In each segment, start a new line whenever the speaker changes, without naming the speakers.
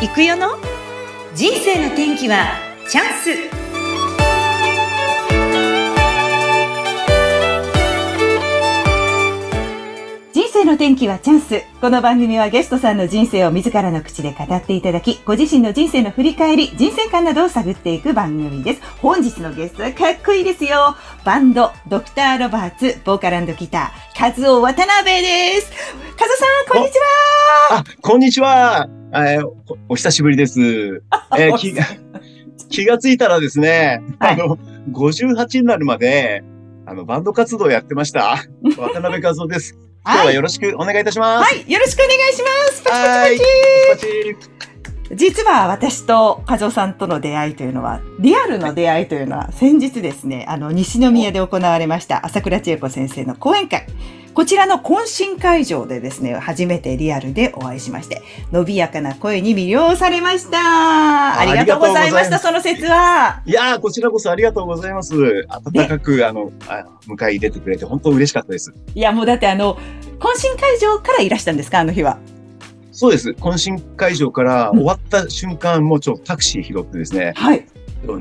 行くよの？人生の天気はチャンス。生の天気はチャンス。この番組はゲストさんの人生を自らの口で語っていただき、ご自身の人生の振り返り、人生観などを探っていく番組です。本日のゲストはかっこいいですよ。バンド、ドクターロバーツ、ボーカルギター、カズオ渡辺です。カズさん、こんにちは。
あ、こんにちは。えーおお久しぶりです。えー 気が、気がついたらですね、
はい
あの、58になるまで、あの、バンド活動やってました。渡辺和夫です。今日はよろしくお願いいたします。
はい、よろしくお願いします。パチパチパチ
パチ
実は私と和夫さんとの出会いというのは、リアルの出会いというのは、先日ですね、あの、西宮で行われました、朝倉千恵子先生の講演会。こちらの懇親会場でですね、初めてリアルでお会いしまして、伸びやかな声に魅了されました。ありがとうございました、その説は。
いやー、こちらこそありがとうございます。温かく、あの、あ迎え入れてくれて本当嬉しかったです。
いや、もうだってあの、懇親会場からいらしたんですか、あの日は。
そうです。懇親会場から終わった瞬間、もうちょっとタクシー拾ってですね、
はい。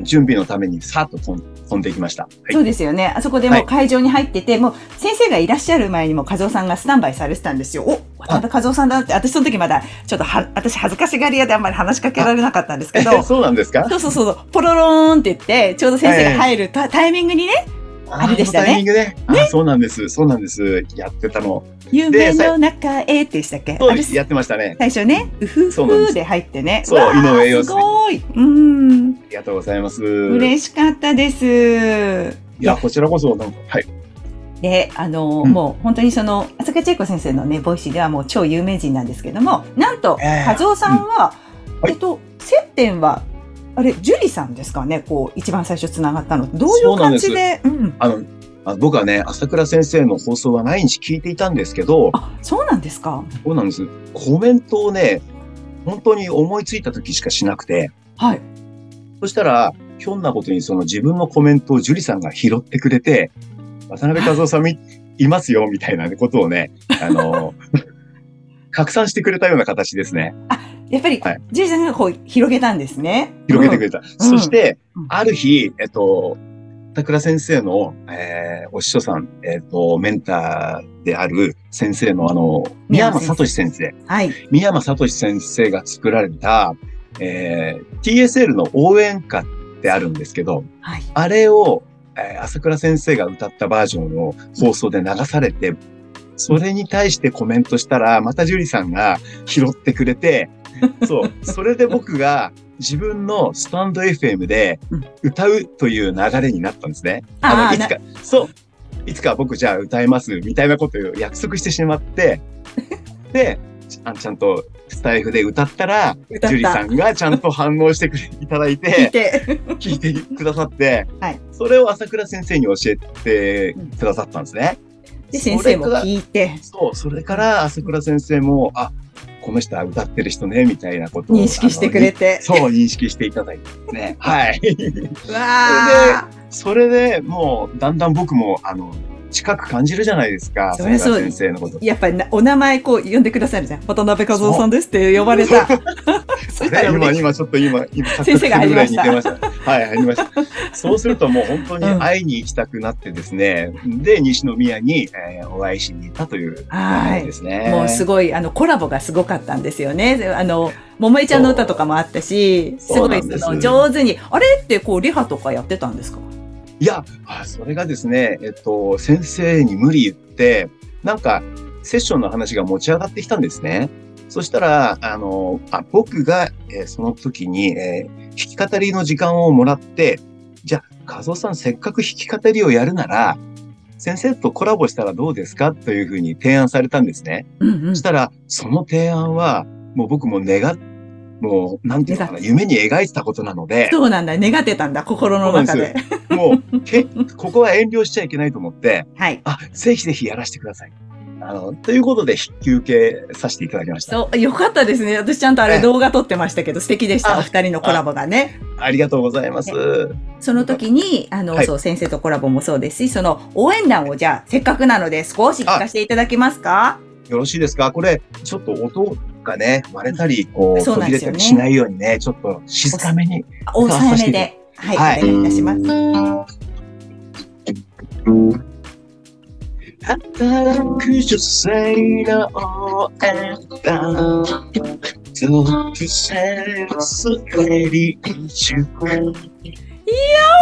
準備のためにさーっと飛んでいきました。はい
そうですよね。あそこでもう会場に入ってて、もう先生がいらっしゃる前にも和夫さんがスタンバイされてたんですよ。お渡辺和夫さんだって、私その時まだ、ちょっとは、私恥ずかしがり屋であんまり話しかけられなかったんですけど、
そうなんですか？
そうそうそう、ポロローンって言って、ちょうど先生が入るタ,、タイミングにね、あれでしたね
タイミングね。あそうなんです。そうなんです。やってたの。
夢の中へってしたっけ？
そうです。やってましたね。
最初ね、うふふで入ってね。
そう井上陽水
すごい。うん。
ありがとうございます。
嬉しかったです。
いや、こちらこそ、なんか、はい。
で、あの、
うん
もう本当にその、浅香千恵子先生のね、 Voicy ではもう超有名人なんですけども、なんと、
えー
和夫さんは、
はい
えっと、接点は、あれ、樹里さんですかね、こう、一番最初つながったの。どういう感じで、うん。
あの、あ僕はね、朝倉先生の放送は毎日聞いていたんですけど、
あ、そうなんですか？
そうなんです。コメントをね、本当に思いついた時しかしなくて、
はい。
そしたら、ひょんなことにその自分のコメントを樹里さんが拾ってくれて、渡辺和夫さんみいますよ、みたいなことをね、あの、拡散してくれたような形ですね。
やっぱり、
はい
樹里さんがこう、広げたんですね。れ
広げてくれた。そして
うん、
ある日、えっと、高倉先生の、えーお師匠さん、えっと、メンターである先生のあの、宮山聡先生。
はい。
宮山聡先生が作られた、えー TSL の応援歌ってあるんですけど、
はい。
あれを、えー朝倉先生が歌ったバージョンを放送で流されて、それに対してコメントしたら、また樹里さんが拾ってくれて、そう、それで僕が自分のスタンド FM で
うん
歌うという流れになったんですね。
あー
の、いつか、そう、いつか僕じゃあ歌います、みたいなことを約束してしまって、で、あちゃんとスタイフで歌ったら、
歌った。
樹里さんがちゃんと反応してくれいただい
聞い
て、
て。
聞いてくださって、
はい
それを朝倉先生に教えてくださったんですね。
で、先生も聞いて、
そう、それから朝倉先生も、あ、この人は歌ってる人ね、みたいなことを。
認識してくれて
そう、認識していただいてね。はい。
うわ
それでもう、だんだん僕も、あの、近く感じるじゃないですか、朝
そりゃそ
先生のこと
ー。やっぱりなお名前こう呼んでくださるじゃん。渡辺和夫さんですって呼ばれた。そしたら
今、今ちょっと今、今、
先生が入りました。
はい、入りました。そうするともう本当に会いに行きたくなってですね、で、西宮に、えーお会いしに行ったという
はい
ですね。
もうすごい、あの、コラボがすごかったんですよね。あの、桃江ちゃんの歌とかもあったし、すご
ないんです
その上手に、あれ？ってこう、リハとかやってたんですか？
いや、あそれがですね、えっと、先生に無理言って、なんか、セッションの話が持ち上がってきたんですね。そしたら、あの、あ僕が、えーその時に、えー弾き語りの時間をもらって、じゃあ、和夫さんせっかく弾き語りをやるなら、先生とコラボしたらどうですか？というふうに提案されたんですね。
うんうん
そし。たら、その提案は、もう僕も願っ、もう、なんていうのかな、夢に描いてたことなので、
そうなんだ。願ってたんだ。心の中で。
もう、け、ここは遠慮しちゃいけないと思って、
はい。
あ、ぜひぜひやらせてください。あの、ということで、引き受けさせていただきました。
そう、よかったですね。私ちゃんとあれ
ええ
動画撮ってましたけど、素敵でした。
あ
お二人のコラボがね。
ありがとうございます。
その時に、あの、
はい
そう、先生とコラボもそうですし、その応援団をじゃあ、せっかくなので少し聞かせていただけますか？
よろしいですか？これ、ちょっと音がね、割れたり、こう、途切れたりしないようにね、ちょっっと静かめに。
抑えめで。はい、
はい
お願いいたします。
働く女性の応援団突然滑り中
もちもちもちもちもち。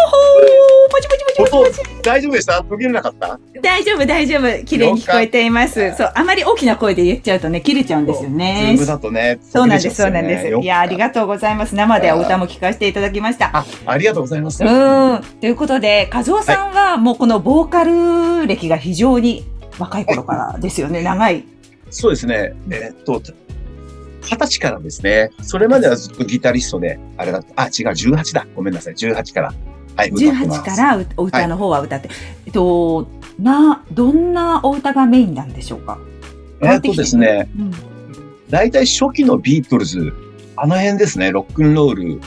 大丈夫でした？途切れなかった？
大丈夫、大丈夫。綺麗に聞こえています。そう、あまり大きな声で言っちゃうとね、切れちゃうんですよね
ズーム。だとね、
そうなんです、そうなんです。いや、あり
が
がとうございます。生でお歌も聞かせていただきました。
あ、ありがとうございます。
うん。ということで、和夫さんはもうこのボーカル歴が非常に若い頃からですよね、長い。
そうですね。えーっと、二十歳からですね。それまではずっとギタリストで、あれだった。あ、違う、18だ。ごめんなさい。18から。はい、歌ってます
18からうお歌の方は歌って。えっと、な、どんなお歌がメインなんでしょうか？
えーっとですね、
うん。
大体初期のビートルズ、あの辺ですね、ロックンロール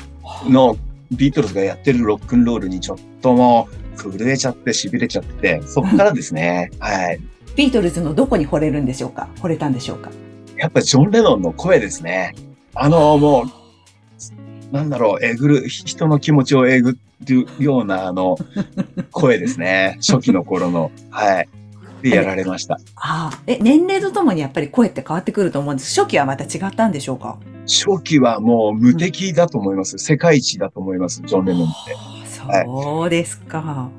のビートルズがやってるロックンロールにちょっともう震えちゃって痺れちゃって、そこからですね、はい。
ビートルズのどこに惚れるんでしょうか？惚れたんでしょうか？
やっぱりジョン・レノンの声ですね。あの、もう、なんだろう、えぐる、人の気持ちをえぐるようなあの、声ですね。初期の頃の。はい。で、やられました。
ああ、え、年齢とともにやっぱり声って変わってくると思うんです。初期はまた違ったんでしょうか？
初期はもう無敵だと思います。世界一だと思います、ジョン・レノンって。
そうですか。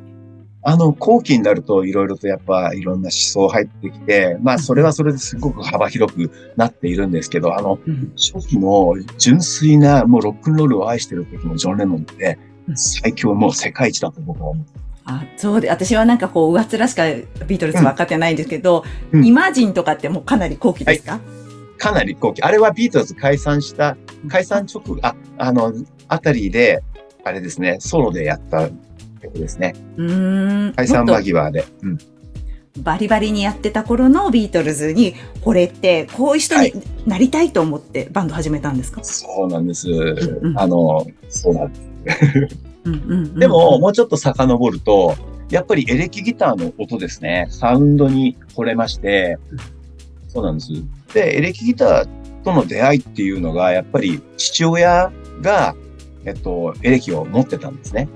あの、後期になるといろいろとやっぱいろんな思想入ってきて、まあそれはそれですごく幅広くなっているんですけど、あの、
うん
初期の純粋なもうロックンロールを愛してる時のジョン・レノンって
うん
最強もう世界一だと僕は思う。
あそうで、私はなんかこう、上っ面しかビートルズ分かってないんですけど、
うん
イマジンとかってもうかなり後期ですか、
かなり後期。あれはビートルズ解散した、解散直後、あ、あの、あたりで、あれですね、ソロでやった曲ですね。
うーん。
解散間際で。うん。
とバリバリにやってた頃のビートルズに惚れて、こういう人になりたいと思ってバンド始めたんですか、
そうなんです。
うん
あの、そうなんです。
うんうんうん
でも、もうちょっと遡ると、やっぱりエレキギターの音ですね。サウンドに惚れまして、そうなんです。で、エレキギターとの出会いっていうのが、やっぱり父親が、えっと、エレキを持ってたんですね。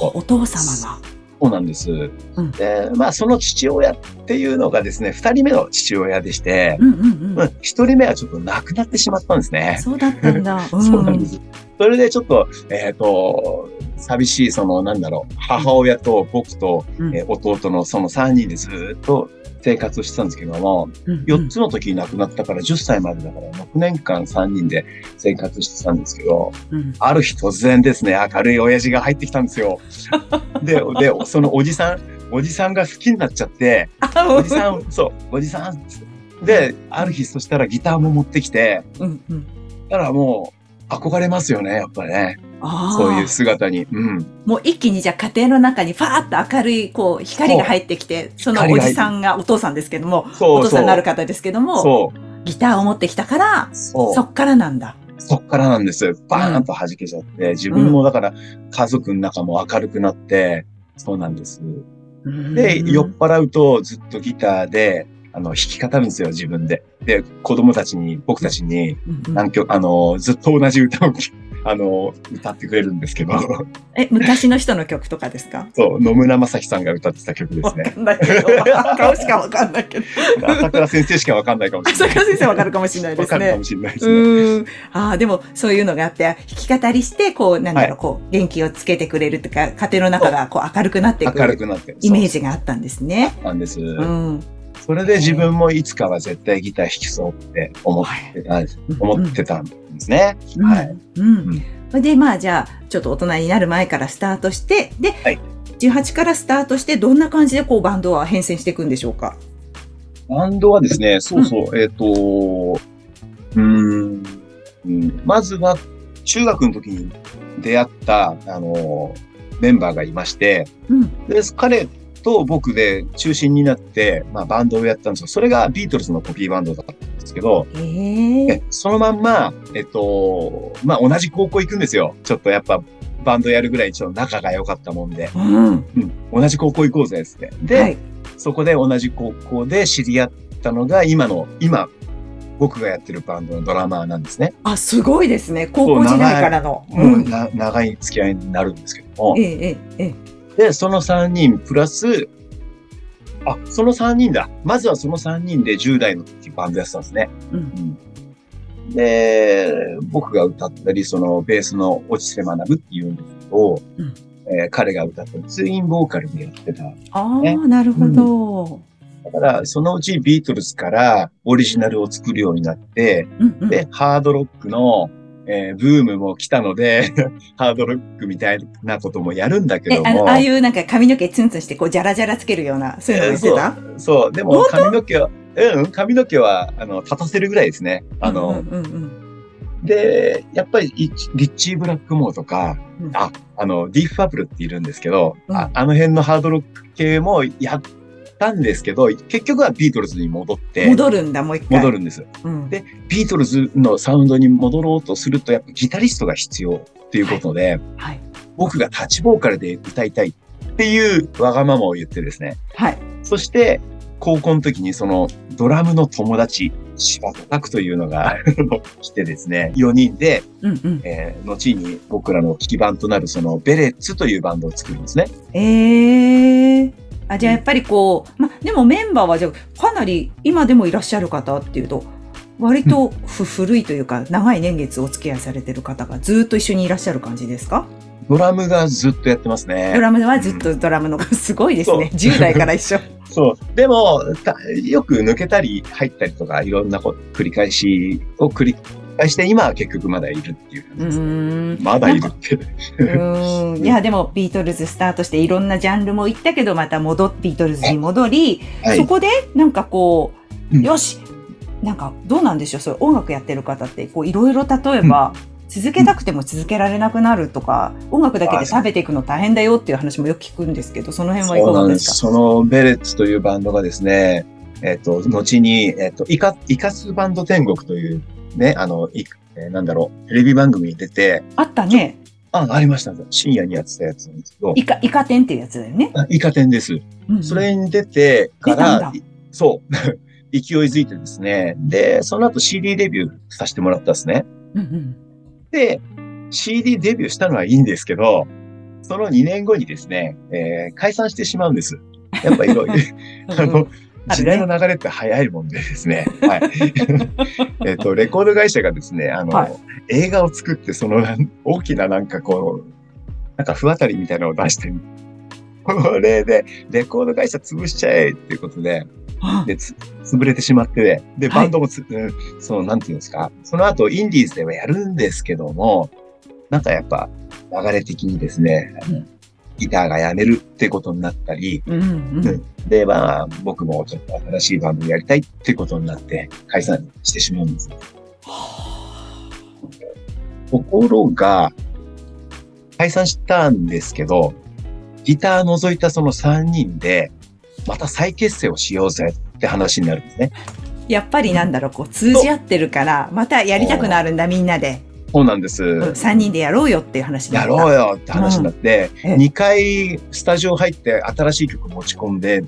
お父様が。
そうなんです。
ん
で、まあ、その父親っていうのがですね、二人目の父親でして
う、んうんうん。
うん一人目はちょっと亡くなってしまったんですね。
そうだったんだ。う
そうなんです。それでちょっと、えっ、と、寂しい、その、なんだろう、母親と僕と、
うん
えー弟のその3人でずっと生活してたんですけども、
うんうん
4つの時に亡くなったから10歳までだから6年間3人で生活してたんですけど、
うん
ある日突然ですね、明るい親父が入ってきたんですよ。で、で、そのおじさん、おじさんが好きになっちゃって、
あ
おじさん、そう、おじさん、で、ある日そしたらギターも持ってきて、
うんうん。
だからもう憧れますよね、やっぱりね。そういう姿に。うん。
もう一気にじゃあ家庭の中にファーッと明るいこう光が入ってきて、そのおじさんがお父さんですけども、
そうそう。
お父さんになる方ですけども。ギターを持ってきたから、
そ
っからなんだ。
そっからなんです。バーンと弾けちゃって、自分もだから家族の中も明るくなって、そうなんです。で、
うん
酔っ払うとずっとギターで、あの、弾き語るんですよ、自分で。で、子供たちに、僕たちに、何曲、あの、ずっと同じ歌を、あの、歌ってくれるんですけど、
え、昔の人の曲とかですか？
そう、野村正樹さんが歌ってた曲で
わ
すね
か。んないけど、顔しかわかんないけど。
朝倉先生しかわかんないかもしれない。
朝倉先生わかるかもしれないですね
わかるかも。しれないですね。
うん。ああ、でも、そういうのがあって、弾き語りして、こう、なんだろう、
はい
こう、元気をつけてくれるとか、家庭の中がこう明るくなっていく
明るくなってる。
イメー
ジ
ジがあったんですね。
なんです。
うん。
それで自分もいつかは絶対ギター弾きそうって思ってた、思ってたんですね。
うん
はい。
うん。
うん
で、まあ、じゃあ、ちょっと大人になる前からスタートして、で、
はい
18からスタートして、どんな感じでこう、バンドは変遷していくんでしょうか？
バンドはですね、そうそう、えっ、と、うーん、うんまずは中学の時に出会った、あの、メンバーがいまして、
うん。
で、彼と僕で中心になって、まあバンドをやったんですよ。それがビートルズのコピーバンドだったんですけど、
ええ
えそのまんま、えっと、まあ同じ高校行くんですよ。ちょっとやっぱバンドやるぐらいちょっと仲が良かったもんで、
うん。
うん、同じ高校行こうぜっつって。で、
はい。
そこで同じ高校で知り合ったのが今の、今、僕がやってるバンドのドラマーなんですね。
あ、すごいですね。高校時代からの。
長い付き合いになるんですけども
え。え、ええ、ええ。
で、その3人プラス、あ、その3人だ。まずはその3人で10代の時バンドやってたんですね。
うん
で、僕が歌ったり、そのベースの落ちて学ぶっていうんですけど、
うん
えー彼が歌ったツインボーカルでやってた。
ああ、
ね
なるほど。
だから、そのうちビートルズからオリジナルを作るようになって、
うんうん
で、ハードロックの、えーブームも来たので、ハードロックみたいなこともやるんだけ
え、
ども。
あの、ああいうなんか髪の毛ツンツンして、こう、ジャラジャラつけるような、そういうのもやってた？
そう、でも髪の毛は、うん、髪の毛は、あの、立たせるぐらいですね。あの、
うんうんうん
で、やっぱりリリッチー・ブラックモーとか、
うん。
あ、あの、ディーフ・ファブルっているんですけど、
うん。
ああの辺のハードロック系もやったんですけど、結局はビートルズに戻って、
戻るんだ、もう一回。
戻るんです。
うん。
でビートルズのサウンドに戻ろうとすると、やっぱギタリストが必要っていうことで、
はい。
僕がタッチボーカルで歌いたいっていうわがままを言ってですね。
はい。
そして、高校の時にそのドラムの友達、柴田拓というのが 来てですね、4人で、
うんうん。
えー後に僕らの基盤となるそのベレッツというバンドを作るんですね。
ええあ、じゃあやっぱりこう、ま、でもメンバーはじゃあかなり今でもいらっしゃる方っていうと、割とふ古いというか、長い年月お付き合いされてる方がずっと一緒にいらっしゃる感じですか？
ドラムがずっとやってます
ド
ね。
ラムはずっとドラムの、すごいですね。10代から一緒。
そう。でも、たよく抜けたり入ったりとか、いろんなこと繰り返しを繰り返して、今は結局まだいるっていう感
う
じです。
ーん。
まだいるって。
うーん。いや、でもビートルズスタートしていろんなジャンルも行ったけど、また戻っ、ビートルズに戻り、
はい
そこでなんかこう、
うん
よしなんかどうなんでしょうそういう音楽やってる方ってこういろいろ例えば、続けたくても続けられなくなるとか、音楽だけで食べていくの大変だよっていう話もよく聞くんですけど、その辺はいか。がですす
そのベレッツというバンドがですね、えっ、と、後に、えっ、と、イカ、イカスバンド天国というね、あの、いえーなんだろう、テレビ番組に出て、
かあったね。
あ、ありました。深夜にやってたやつなんですけど、
イカ、イカ天っていうやつだよね。
あイカ天です。
うんうん
それに出てから、いそう、勢いづいてですね、で、その後 CD デビューさせてもらったんですね。
うんうん
で、CD デビューしたのはいいんですけど、その2年後にですね、えー解散してしまうんです。やっぱいろいろ、あ
うん
の、時代の流れって早いもんでですね。はい。えっと、レコード会社がですね、あの、
はい
映画を作って、その大きななんかこう、なんか不当たりみたいなのを出して、これで、レコード会社潰しちゃえっていうことで、
あ
で、つ潰れてしまって、で、
はい
バンドもつ、うんその、なんていうんですか、その後、インディーズではやるんですけども、なんかやっぱ、流れ的にですね、
うん
ギターがやめるってことになったり、
うんうん
で、まあ、僕もちょっと新しいバンドやりたいってことになって、解散してしまうんです。ところが、解散したんですけど、ギター除いたその3人で、また再結成をしようぜって話になるんですね。
やっぱりなんだろう、こう通じ合ってるから、またやりたくなるんだ、みんなで。
そうなんです。
3人でやろうよっていう話にな
や
った。
ろうよって話になって、
うんええ
2回スタジオ入って新しい曲持ち込んで、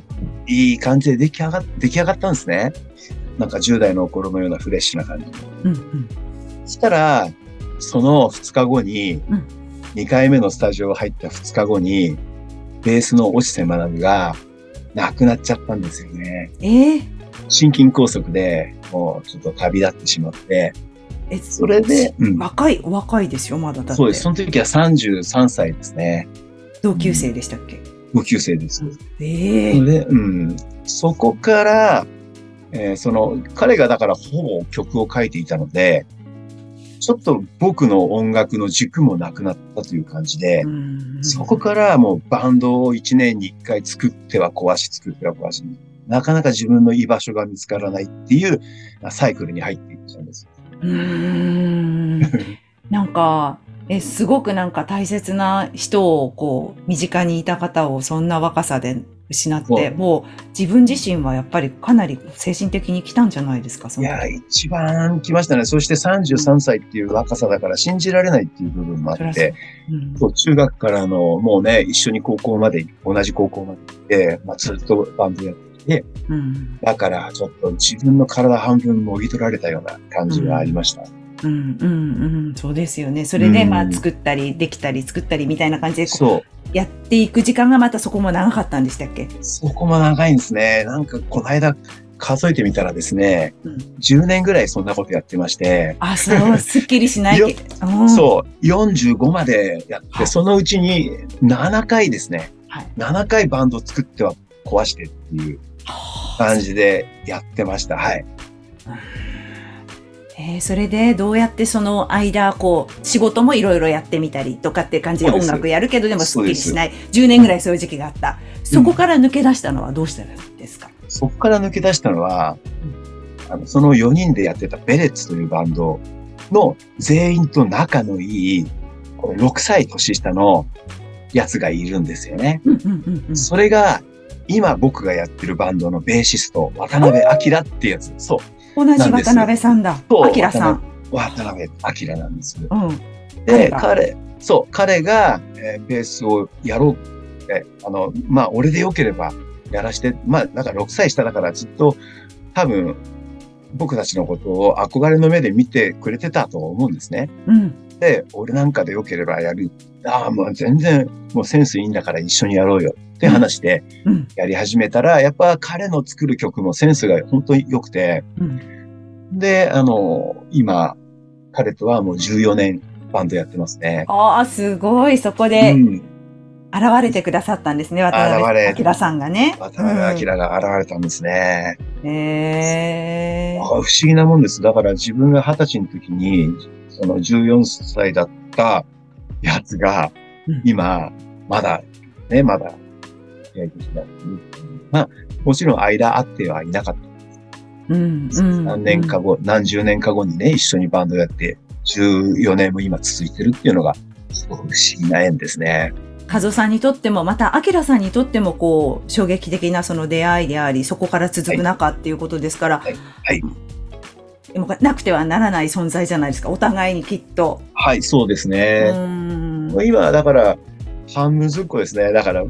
いい感じで出来上が出来上がったんですね。なんか10代の頃のようなフレッシュな感じ。
うんうん。
そしたら、その2日後に
うん、
2回目のスタジオ入った2日後に、ベースの落ちて学が亡くなっちゃったんですよね。
ええ
心筋梗塞で、もうちょっと旅立ってしまって、
え、
それで、うん、
若い、お若いですよ、まだだって。
そうです。その時は33歳ですね。
同級生でしたっけ、
同級生です。
ええ
それで、うん。そこから、えーその、彼がだからほぼ曲を書いていたので、ちょっと僕の音楽の軸もなくなったという感じで、
うん
そこからもうバンドを1年に1回作っては壊し、作っては壊し、なかなか自分の居場所が見つからないっていうサイクルに入っていっちゃうんです。
うーん。なんか、え、すごくなんか大切な人をこう、身近にいた方をそんな若さで失って、もう自分自身はやっぱりかなり精神的に来たんじゃないですか、
いや、一番来ましたね。そして33歳っていう若さだから信じられないっていう部分もあ
そりゃそう。
って、
うん。
そう中学からの、もうね、一緒に高校まで、同じ高校まで行って、まあ、ずっとバンドやってきで、
うん。
だからちょっと自分の体半分もぎ取られたような感じがありました。
うん、うん、うん。そうですよね。それで、
うん
まあ、作ったり、できたり、作ったりみたいな感じで、こ
そう。
うやっていく時間がまたそこも長かったんでしたっけ？
そこも長いんですね。なんかこの間数えてみたらですね、
うん
10年ぐらいそんなことやってまして、
あ、そう、すっきりしないけ
そう、45までやって、
はい
そのうちに7回ですね、
はい。
7回バンド作っては壊してっていう 感じでやってました。はい。
えーそれでどうやってその間、こう、仕事もいろいろやってみたりとかって感じで音楽やるけどでもすっきりしない。10年ぐらいそういう時期があった。そこから抜け出したのはどうしたらですか、
そこから抜け出したのは、あのその4人でやってたベレッツというバンドの全員と仲のいい、これ6歳年下のやつがいるんですよね。
うんうんうんうん。
それが、今僕がやってるバンドのベーシスト、渡辺明ってやつ。そう。
同じ渡辺さんだ。
そう
あきらさん。
渡辺明なんです。
うん。
で、
彼
そう、彼が、えーベースをやろうって、あの、まあ、俺でよければやらして、まあ、なんか6歳下だからずっと多分、僕たちのことを憧れの目で見てくれてたと思うんですね。
うん。
で、俺なんかでよければやる。ああ、もう全然、もうセンスいいんだから一緒にやろうよって話で
うん。
やり始めたら、やっぱ彼の作る曲もセンスが本当に良くて、
うん。
で、あの、今、彼とはもう14年バンドやってますね。
ああ、すごい。そこで
うん。
現れてくださったんですね。渡辺明さんがね。
渡辺明が現れたんですね。
うん。へえ
あ不思議なもんです。だから自分が二十歳の時に、その14歳だったやつが
うん、
今、まだ、ね、まだ、まあ、もちろん間あってはいなかった。
うん。うん。
何年か後、何十年か後にね、一緒にバンドやって、14年も今続いてるっていうのが、すごく不思議な縁ですね。
和夫さんにとっても、また、明さんにとっても、こう、衝撃的なその出会いであり、そこから続く中っていうことですから、
はいはい
でもなくてはならない存在じゃないですか。お互いにきっと。
はい、そうです
う
ね。
ん。
今、だから、半分ずっこですね。だから、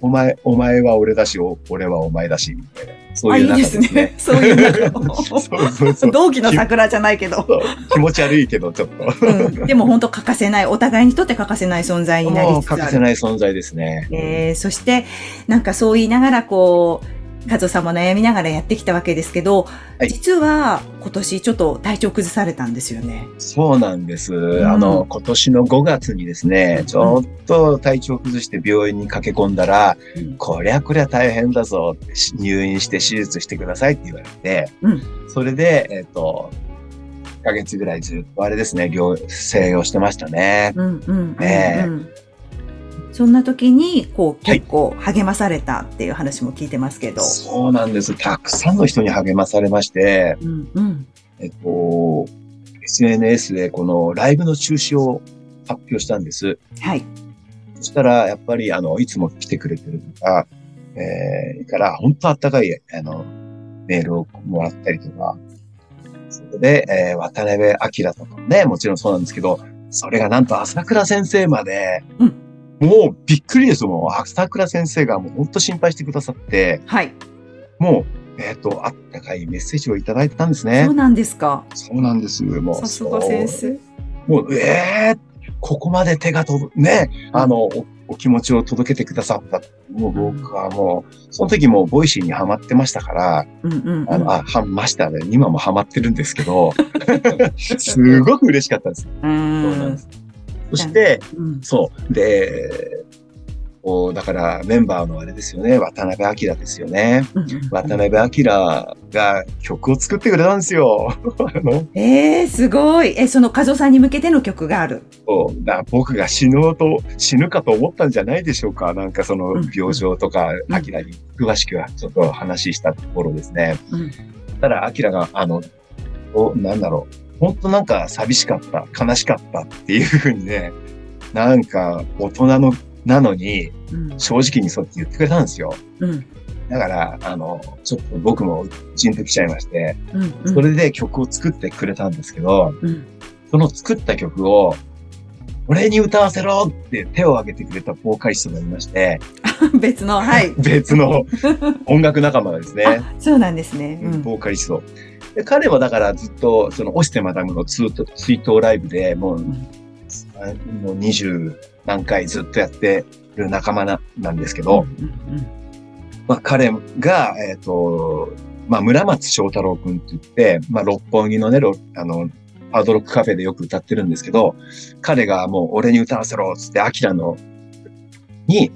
お前、お前は俺だし、お俺はお前だし、みたいな。そう
あ、
い
いういで
仲ですすね
ね。そういう仲
そうそうそう。
同期の桜じゃないけど。
気持ち悪いけど、ちょっと。
うん、でも本当欠かせない、お互いにとって欠かせない存在になり
もう欠かせ
つつある。
ない存在ですね。
えーそして、なんかそう言いながら、こう、和夫さんも悩みながらやってきたわけですけど、
はい。
実は今年ちょっと体調崩されたんですよね。
そうなんです。
ん。
あの、今年の5月にですね、ちょっと体調崩して病院に駆け込んだら、
うん。
こりゃこりゃ大変だぞ入院して手術してくださいって言われて、
うん。
それで、えっ、と、1ヶ月ぐらいずっとあれですね、療静養してましたね。
うんうんうん
ねえ
うんそんな時に、こう、
はい
結構励まされたっていう話も聞いてますけど。
そうなんです。たくさんの人に励まされまして、
うんうん。
えっと、SNS でこのライブの中止を発表したんです。
はい。
そしたら、やっぱり、あの、いつも来てくれてるとか、えー、から、本当あったかい、あの、メールをもらったりとか、それで、えー、渡辺明とかもね、もちろんそうなんですけど、それがなんと朝倉先生まで、
うん
もうびっくりですよ。もう朝倉先生がもう本当心配してくださって、
はい。
もう、えっ、と、あったかいメッセージをいただいてたんですね
そう。なんですか。
そうなんです。もう。
さすが先生。
もう、ええここまで手が届く、ね、あの、おお気持ちを届けてくださった。もう僕はもう、その時もう Voicy にハマってましたから、
うんうんうん。
あの、あ、ハマりましたね。今もハマってるんですけど、すごく嬉しかったです。
う
そうなんです。そして、
うん
そう。で、こう、だからメンバーのあれですよね、渡辺明ですよね。渡辺明が曲を作ってくれたんですよ。
えー、すごい。え、その和夫さんに向けての曲がある。
そうだ僕が死のうと、死ぬかと思ったんじゃないでしょうか。なんかその
うん
病状とか、
うん
アキラに詳しくはちょっと話したところですね。
うん
ただ、アキラが、あの、おなんだろう。本当なんか寂しかった、悲しかったっていうふうにね、なんか大人の、なのに、
うん
正直にそうって言ってくれたんですよ。
うん
だから、あの、ちょっと僕もジンときちゃいまして、
うんうん
それで曲を作ってくれたんですけど、
うん
その作った曲を、俺に歌わせろって手を挙げてくれたボーカリストがいまして、
別の、はい。
別の音楽仲間ですね。
あ、そうなんですね。うん。
ボーカリスト。で彼はだからずっと、その、オシテマダムのツート追悼ライブでもう、
ん
もう二十何回ずっとやってる仲間ななんですけ
うん
ど、
うん。
まあ彼が、えっ、と、まあ村松翔太郎くんって言って、まあ六本木のね、ロあの、ハードロックカフェでよく歌ってるんですけど、彼がもう俺に歌わせろっつって、アキラの、に、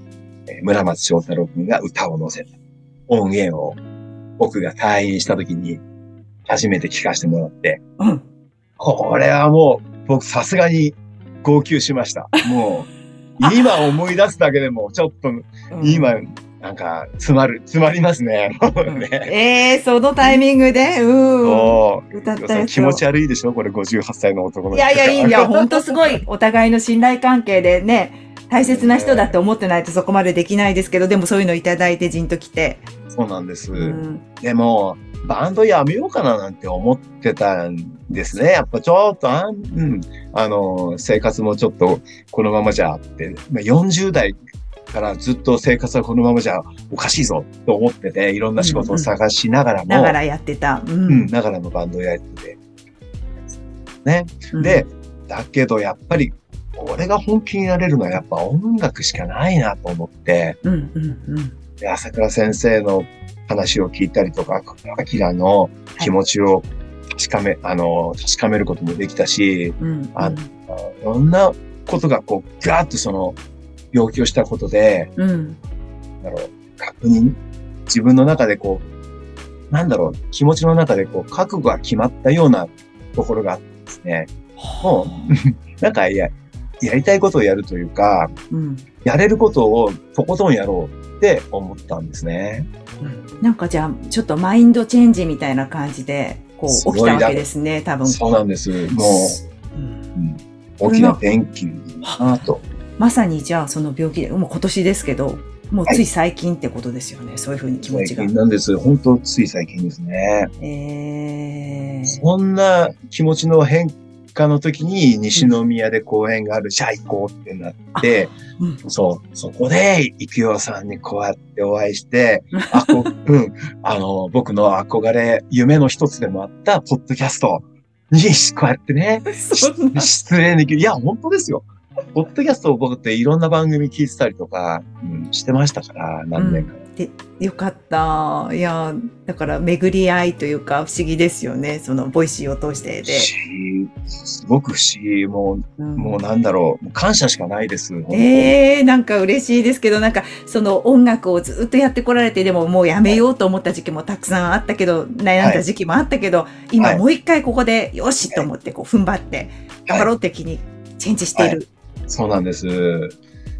えー村松翔太郎くんが歌を載せた音源を僕が退院した時に初めて聞かせてもらって、
うん。うん。
これはもう僕さすがに号泣しました。もう、今思い出すだけでもちょっと
うん
今、なんか、詰まる、詰まりますね。ね。
ええそのタイミングで、うん。歌った
気持ち悪いでしょ？これ58歳の男の
いやいや、いいんだよ。本当すごい、お互いの信頼関係でね、大切な人だって思ってないとそこまでできないですけど、でもそういうのいただいてじんときて。
そうなんです。
うん。
でも、バンドやめようかななんて思ってたんですね。やっぱちょっと、あんうん、あの、生活もちょっとこのままじゃって、まあ、40代からずっと生活はこのままじゃおかしいぞと思ってて、いろんな仕事を探しながらも、
ながらやってた。う
うん、
ん。
ながらのバンドをやってて。ね。
うん
で、、だけどやっぱり、俺が本気になれるのはやっぱ音楽しかないなと思って、
うんうんうん。
で朝倉先生の話を聞いたりとか、アキラの気持ちを確かめ、あの、確かめることもできたし、
うん。
あいろんなことがこう、ガーッとその、要求したことで、
うん。
だろう、確認、自分の中でこう、なんだろう、気持ちの中でこう、覚悟が決まったようなところがあってですね、もう、なんかや、やりたいことをやるというか、
うん。
やれることをとことんやろうって思ったんですね。
なんかじゃあ、ちょっとマインドチェンジみたいな感じで、こう、起きたわけですね、多分。
そうなんです。も
うん
う、うん、大きな転機だなと。
まさにじゃあその病気で、もう今年ですけど、もうつい最近ってことですよね。そういうふうに気持
最
ちが。
近なんです。本当つい最近ですね。
えー、
そんな気持ちの変化の時に西宮で公演がある、じゃあ行こうってなって、
うん。
そう、そこで、育代さんにこうやってお会いして、あこ、うん、あの、僕の憧れ、夢の一つでもあった、ポッドキャストに、こうやってね、出演できる。いや、本当ですよ。ポッドキャストを僕っていろんな番組聞いてたりとか、うん、してましたから、何年か。
よかった。いや、だから巡り合いというか不思議ですよね。そのボイシーを通してで。
すごく不思議。もう、
うん
もうなんだろう。感謝しかないです。
ええなんか嬉しいですけど、なんかその音楽をずっとやってこられて、でももうやめようと思った時期もたくさんあったけど、悩んだ時期もあったけど、
はい
今もう一回ここでよしと思ってこう踏ん張って、頑張ろうって気にチェンジしている。
そうなんです。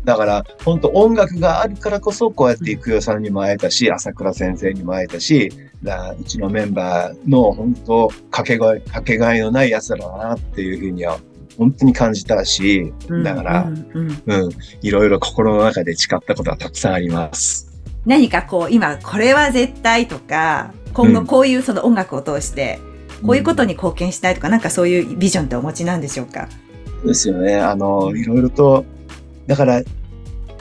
だから、本当音楽があるからこそ、こうやって育代さんにも会えたし、朝倉先生にも会えたし、だうちのメンバーの本当、かけがえ、かけがえのない奴らだなっていうふうには、本当に感じたし、
うん
だから
うんうん
うん、いろいろ心の中で誓ったことはたくさんあります。
何かこう、今これは絶対とか、今後こういうその音楽を通して、こういうことに貢献したいとか、なんかそういうビジョンってお持ちなんでしょうか？
ですよね。あの、いろいろと、だから、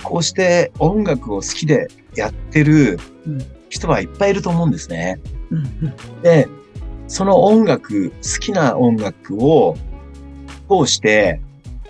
こうして音楽を好きでやってる
うん。
人はいっぱいいると思うんですね。
うんうん。
で、その音楽、好きな音楽を通して、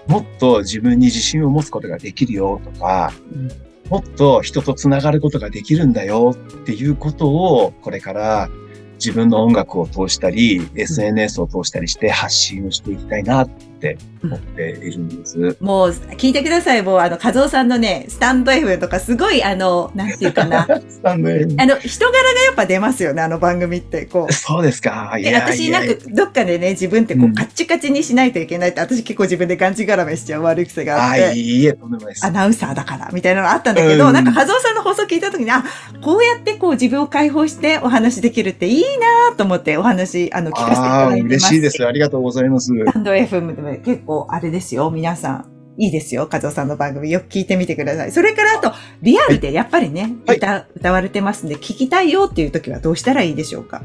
もっと自分に自信を持つことができるよとか、
うん。
もっと人とつながることができるんだよっていうことを、これから自分の音楽を通したり、SNS を通したりして発信をしていきたいなって思っているんです。
もう、聞いてください。もう、あの、和夫さんのね、スタンド F とか、すごい、あの、なんていうかな。
スタンド FM
あの、人柄がやっぱ出ますよね、あの番組って。こう。
そうですか。い
で
や
私なんかどっかでね自分ってこ
う
うんカッチカチにしないといけないって、私結構自分でがんじがらめしちゃう悪い癖があっ
あ、
て。
いいえ、とんでもないです
ア。ナウンサーだからみたいなのがあったんだけど、
うん
なんか和夫さんの放送聞いた時にあこうやってこう自分を解放してお話できるっていいなと思ってお話あの聞かせていただいてます
嬉しいです。ありがとうございます。
スタンド FM でも結構あれですよ皆さん。いいですよ和夫さんの番組。よく聞いてみてください。それからあとリアルでやっぱりね、
はい。
歌歌われてますんで聞きたいよっていう時はどうしたらいいでしょうか？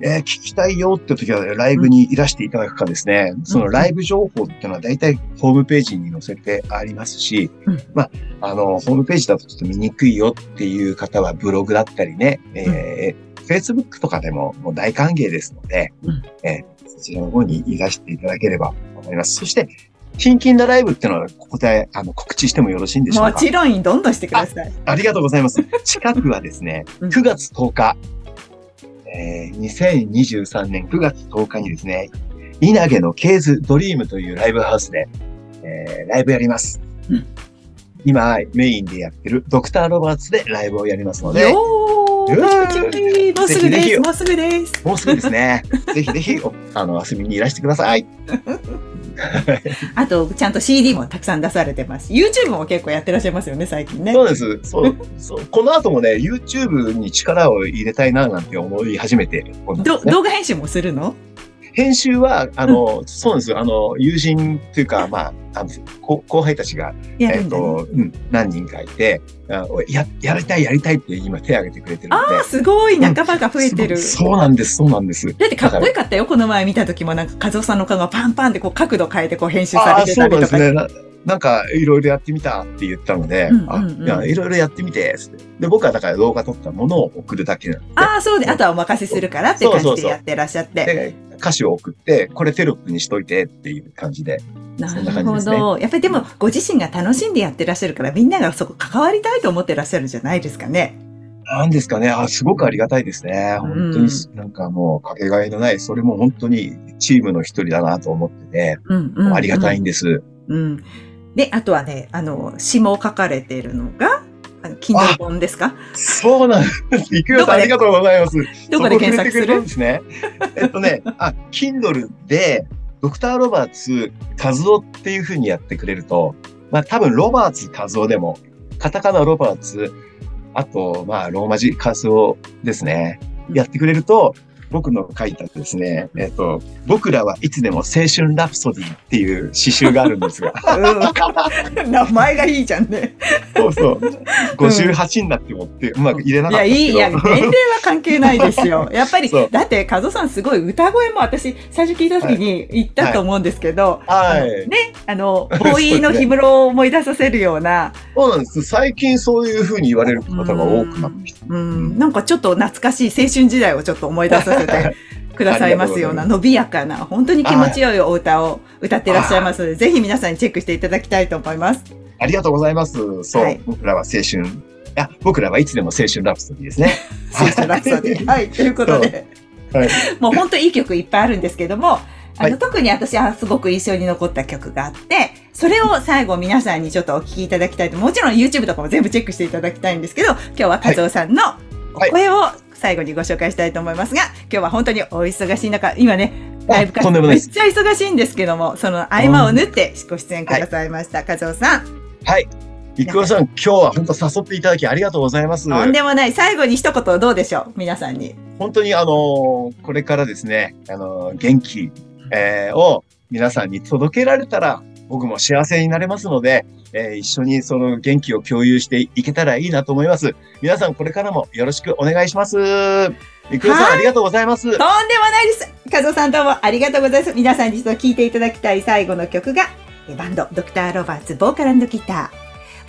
えー聞きたいよって時はライブにいらしていただくかですね、そのライブ情報っていうのは大体ホームページに載せてありますし、
うん。
まあ、あの、ホームページだとちょっと見にくいよっていう方はブログだったりね、えー Facebook とかでももう大歓迎ですので、
うん。
えちらの方にいらしていただければと思います。そして、キンキンダライブっていうのはここであの告知してもよろしいんでしょうか？
もちろん、どんどんしてください。
ありがとうございます。近くはですね、
うん
9月10日、えー2023年9月10日にですね、稲毛のケーズドリームというライブハウスで、えーライブやります。
うん
今、メインでやってるドクターロバーツでライブをやりますので、
よもうすぐ
ぜひぜひ
です。もうすぐです。
もうすぐですね、ぜひぜひおあの遊びにいらしてください。
あと、ちゃんと CD もたくさん出されてますし。YouTube も結構やってらっしゃいますよね、最近ね。
そうです。そう。そうこの後もね、YouTube に力を入れたいななんて思い始めてね
ど動画編集もするの？
編集は、あの、そうなんですよ。あの、友人というか、まあ、あの後後輩たちが、えっ、
やるんだ、ね
と、うん、何人かいて、あや、やりたい、やりたいって今手を挙げてくれてるので。
ああ、すごい仲間が増えてる。
そうそうなんです、そうなんです。
だってかっこよかったよ。この前見た時もなんか、和夫さんの顔がパンパンでこう角度変えてこう編集されてたりとか。
なんですね。ななんか、いろいろやってみたって言ったので、
うんうんうん
あ、いろいろやってみて、つってで、僕はだから動画撮ったものを送るだけなので、
ああ、そうで、あとはお任せするからって感じでやってらっしゃって。
で、歌詞を送って、これテロップにしといてっていう感じで。
なるほ
感じですね
ど。やっぱりでも、ご自身が楽しんでやってらっしゃるから、みんながそこ関わりたいと思ってらっしゃるんじゃないですかね。
なんですかね。あ、すごくありがたいですね。本当に、なんかもう、かけがえのない、それも本当にチームの一人だなと思ってて、
うん、うん。
ありがたいんです。
うん。で、あとはね、あの、詩も書かれているのが、あの、Kindle 本ですか？
そうなんです。いくよさん、ありがとうございます。
どこで検索する？
んですね。えっとね、あ、Kindle で、ドクター・ロバーツ・カズオっていう風にやってくれると、まあ多分ロバーツ・カズオでも、カタカナロバーツ、あと、まあローマ字カズオですね。やってくれると、僕の書いたですね、えっと、僕らはいつでも青春ラプソディっていう詩集があるんですが、
うん名前がいいじゃんね。
そうそう、58になってもってうまく入れないか
や、
ったんですけど。
いい、いや、年齢は関係ないですよ。やっぱりだって、和夫さんすごい歌声も私、最初聞いた時に言ったと思うんですけど、
はい。
ね、あの、ボーイの氷室を思い出させるような、
そうなんです。最近そういう風に言われる方が多くなってきて。
うん、なんかちょっと懐かしい青春時代をちょっと思い出させて くださいますような、伸びやかな、本当に気持ちよいお歌を歌ってらっしゃいますので、ぜひ皆さんにチェックしていただきたいと思います。
ありがとうございます。そう、
はい
僕らは青春。いや、僕らはいつでも青春ラプソディですね。
青春ラプソディ。はい、ということで、
はい。
もう本当いい曲いっぱいあるんですけども、あの、
はい
特に私はすごく印象に残った曲があって、それを最後皆さんにちょっとお聞きいただきたいと、もちろん YouTube とかも全部チェックしていただきたいんですけど、今日は和夫さんのお声を最後にご紹介したいと思いますが、今日は本当にお忙しい中、今ね、ライブ活動めっ。ちゃ忙しいんですけども、その合間を縫ってご出演くださいました。和夫さん、
はい。いくわさん、今日は本当誘っていただきありがとうございます。
とんでもない。最後に一言どうでしょう？皆さんに。
本当にあのーこれからですね、あのー元気、えーを皆さんに届けられたら、僕も幸せになれますので、えー一緒にその元気を共有していけたらいいなと思います。皆さんこれからもよろしくお願いします。いくわさん、
はい
ありがとうございます。
とんでもないです。和夫さんどうもありがとうございます。皆さんにちょっと聴いていただきたい最後の曲が、えバンド、ドクター・ロバーツ、ボーカルギタ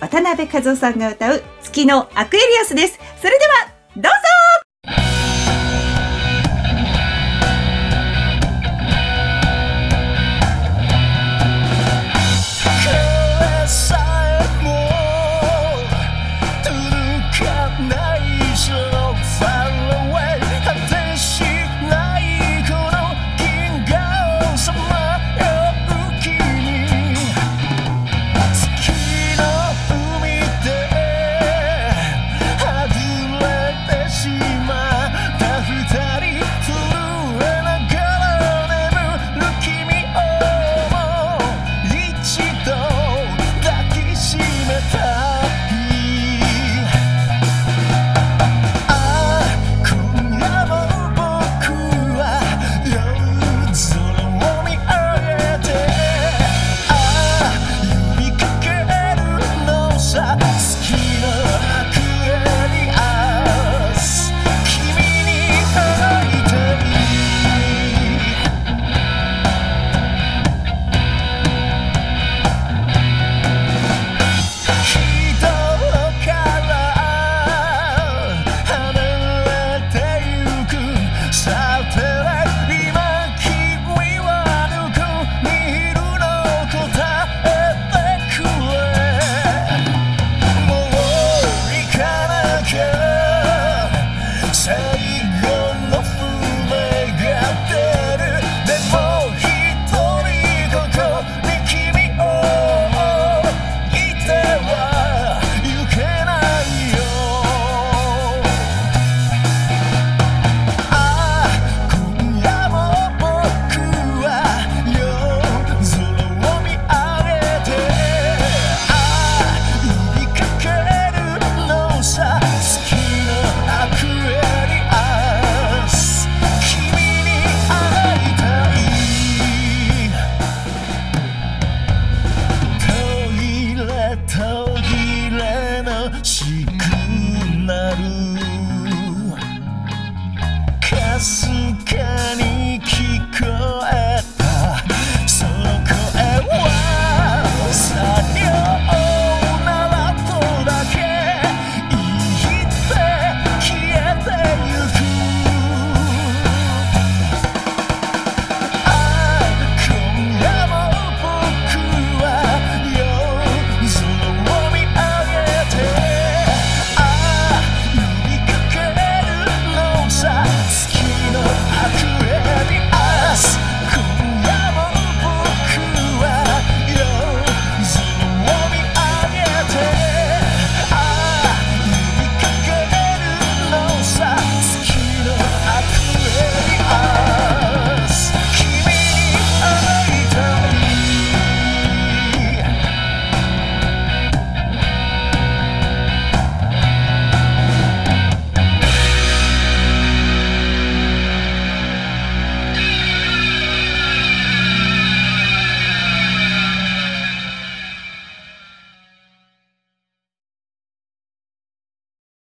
ー、渡辺和夫さんが歌う月のアクエリアスです。それでは、どうぞ